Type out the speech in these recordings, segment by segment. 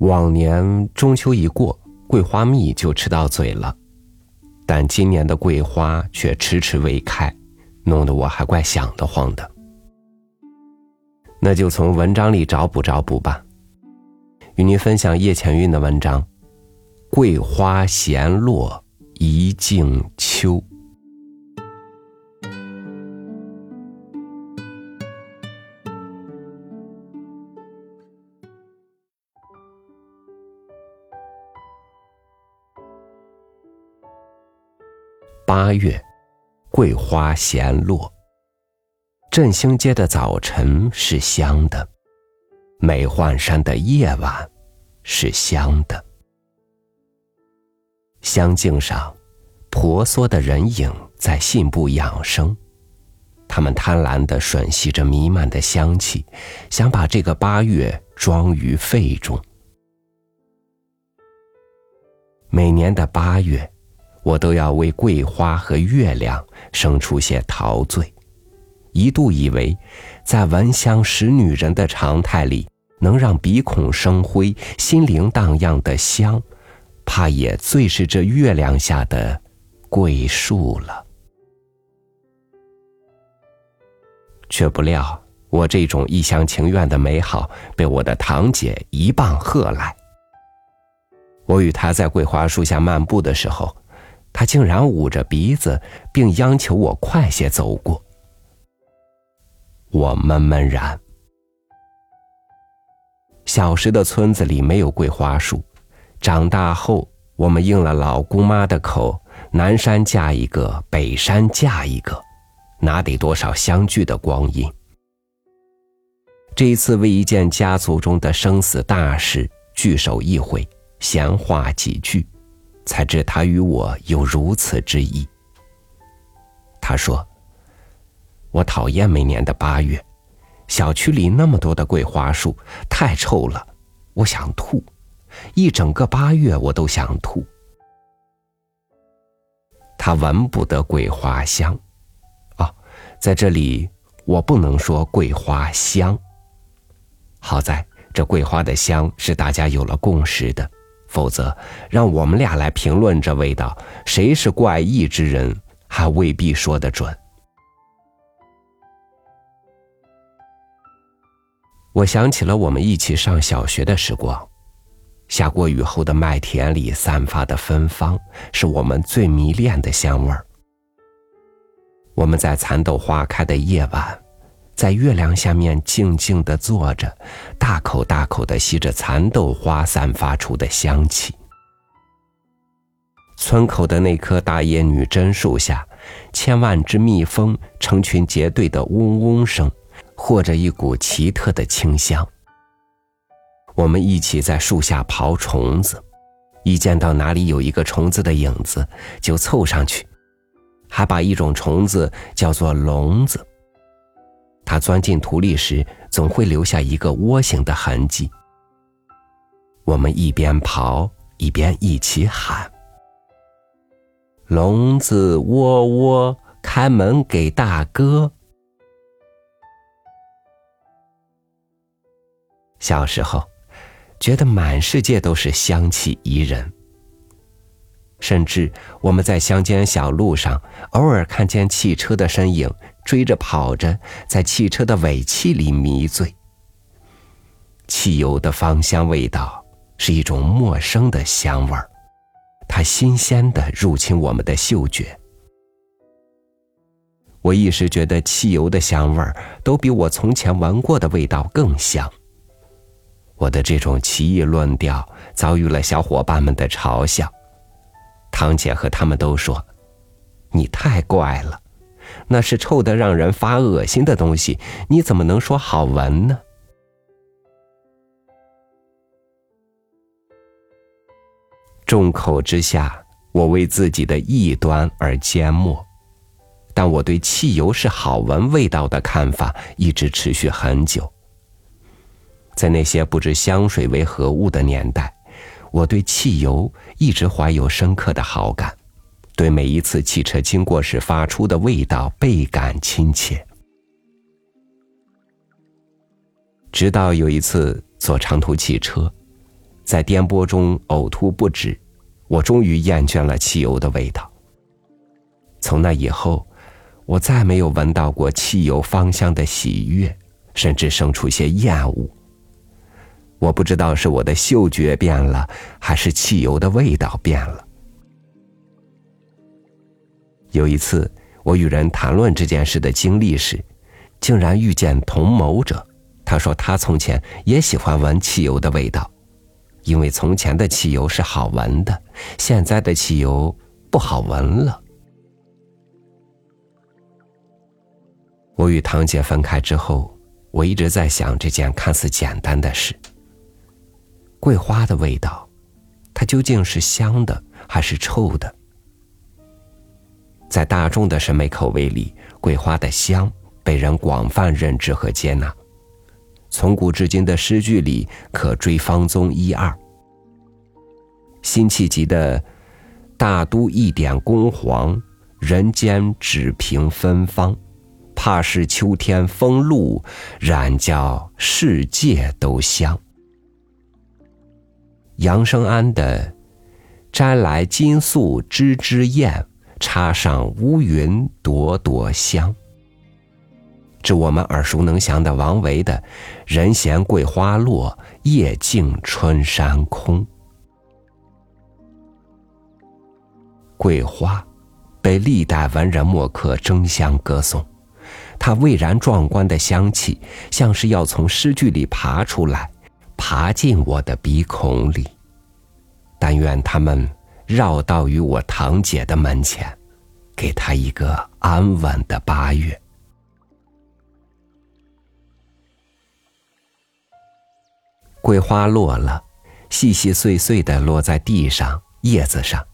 往年中秋一过，桂花蜜就吃到嘴了，但今年的桂花却迟迟未开，弄得我还怪想得慌的。那就从文章里找补找补吧，与您分享叶浅韵的文章《桂花闲落一径秋》。八月，桂花闲落。振兴街的早晨是香的，美幻山的夜晚是香的。香径上，婆娑的人影在信步养生，他们贪婪地吮吸着弥漫的香气，想把这个八月装于肺中。每年的八月。我都要为桂花和月亮生出些陶醉，一度以为，在闻香识女人的常态里，能让鼻孔生辉、心灵荡漾的香，怕也最是这月亮下的桂树了。却不料，我这种一厢情愿的美好，被我的堂姐一棒喝来。我与她在桂花树下漫步的时候。他竟然捂着鼻子，并央求我快些走过。我闷闷然。小时的村子里没有桂花树，长大后我们应了老姑妈的口，南山嫁一个，北山嫁一个，哪得多少相聚的光阴？这一次为一件家族中的生死大事聚首一回，闲话几句。才知他与我有如此之意。他说：“我讨厌每年的八月，小区里那么多的桂花树，太臭了，我想吐。一整个八月我都想吐。他闻不得桂花香，哦，在这里我不能说桂花香。好在这桂花的香是大家有了共识的。”否则，让我们俩来评论这味道，谁是怪异之人，还未必说得准。我想起了我们一起上小学的时光，下过雨后的麦田里散发的芬芳，是我们最迷恋的香味儿。我们在蚕豆花开的夜晚。在月亮下面静静的坐着，大口大口的吸着蚕豆花散发出的香气。村口的那棵大叶女贞树下，千万只蜜蜂成群结队的嗡嗡声，或者一股奇特的清香。我们一起在树下刨虫子，一见到哪里有一个虫子的影子，就凑上去，还把一种虫子叫做笼子。它钻进土里时，总会留下一个窝形的痕迹。我们一边刨一边一起喊：“笼子窝窝，开门给大哥。”小时候，觉得满世界都是香气宜人。甚至我们在乡间小路上，偶尔看见汽车的身影，追着跑着，在汽车的尾气里迷醉。汽油的芳香味道是一种陌生的香味儿，它新鲜的入侵我们的嗅觉。我一时觉得汽油的香味儿都比我从前闻过的味道更香。我的这种奇异论调遭遇了小伙伴们的嘲笑。堂姐和他们都说：“你太怪了，那是臭得让人发恶心的东西，你怎么能说好闻呢？”众口之下，我为自己的异端而缄默，但我对汽油是好闻味道的看法一直持续很久。在那些不知香水为何物的年代。我对汽油一直怀有深刻的好感，对每一次汽车经过时发出的味道倍感亲切。直到有一次坐长途汽车，在颠簸中呕吐不止，我终于厌倦了汽油的味道。从那以后，我再没有闻到过汽油芳香的喜悦，甚至生出些厌恶。我不知道是我的嗅觉变了，还是汽油的味道变了。有一次，我与人谈论这件事的经历时，竟然遇见同谋者。他说他从前也喜欢闻汽油的味道，因为从前的汽油是好闻的，现在的汽油不好闻了。我与堂姐分开之后，我一直在想这件看似简单的事。桂花的味道，它究竟是香的还是臭的？在大众的审美口味里，桂花的香被人广泛认知和接纳。从古至今的诗句里，可追方宗一二。辛弃疾的“大都一点宫黄，人间只凭芬芳。”怕是秋天风露，染叫世界都香。杨生安的“摘来金粟枝枝艳，插上乌云朵朵香”，至我们耳熟能详的王维的“人闲桂花落，夜静春山空”。桂花被历代文人墨客争相歌颂。它蔚然壮观的香气，像是要从诗句里爬出来，爬进我的鼻孔里。但愿他们绕道于我堂姐的门前，给她一个安稳的八月。桂花落了，细细碎碎的落在地上、叶子上。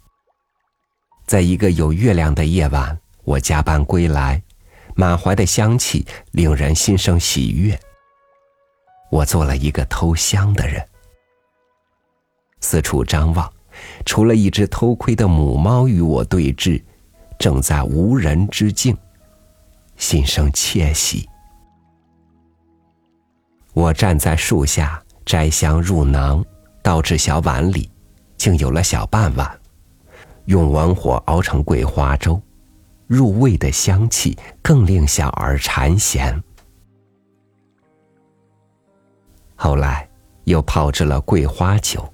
在一个有月亮的夜晚，我加班归来。满怀的香气令人心生喜悦。我做了一个偷香的人，四处张望，除了一只偷窥的母猫与我对峙，正在无人之境，心生窃喜。我站在树下摘香入囊，倒至小碗里，竟有了小半碗，用文火熬成桂花粥。入味的香气更令小儿馋涎。后来又泡制了桂花酒，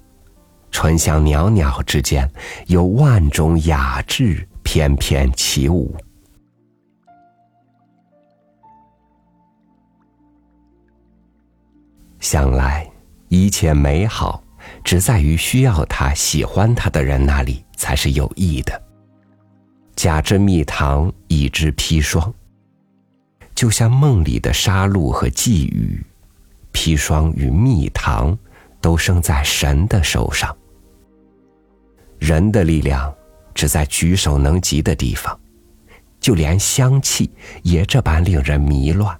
醇香袅袅之间，有万种雅致翩翩起舞。想来一切美好，只在于需要它、喜欢它的人那里才是有益的。假之蜜糖，乙之砒霜。就像梦里的杀戮和寄语，砒霜与蜜糖都生在神的手上。人的力量只在举手能及的地方，就连香气也这般令人迷乱。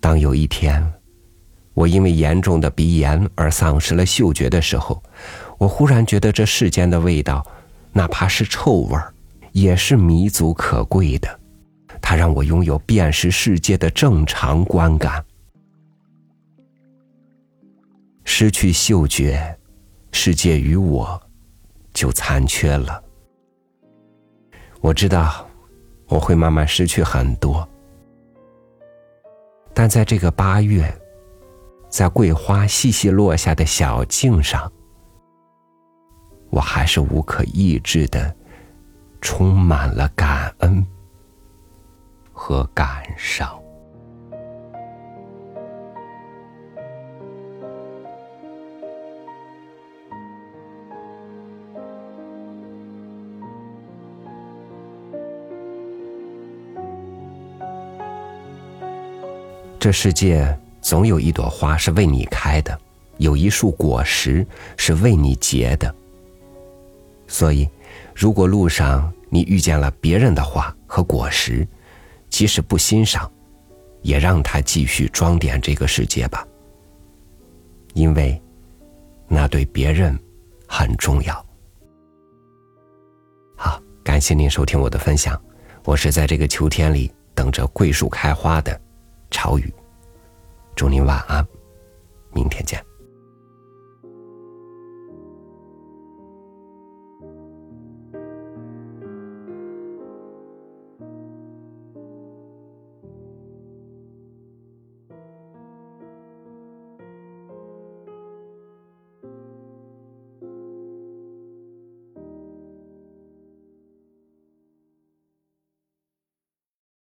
当有一天，我因为严重的鼻炎而丧失了嗅觉的时候，我忽然觉得这世间的味道，哪怕是臭味儿，也是弥足可贵的。它让我拥有辨识世界的正常观感。失去嗅觉，世界与我就残缺了。我知道我会慢慢失去很多，但在这个八月，在桂花细细落下的小径上。我还是无可抑制的，充满了感这世界总有一朵花是为你开的，有一束果实是为你结的。所以，如果路上你遇见了别人的花和果实，即使不欣赏，也让它继续装点这个世界吧，因为那对别人很重要。好，感谢您收听我的分享，我是在这个秋天里等着桂树开花的潮雨，祝您晚安，明天见。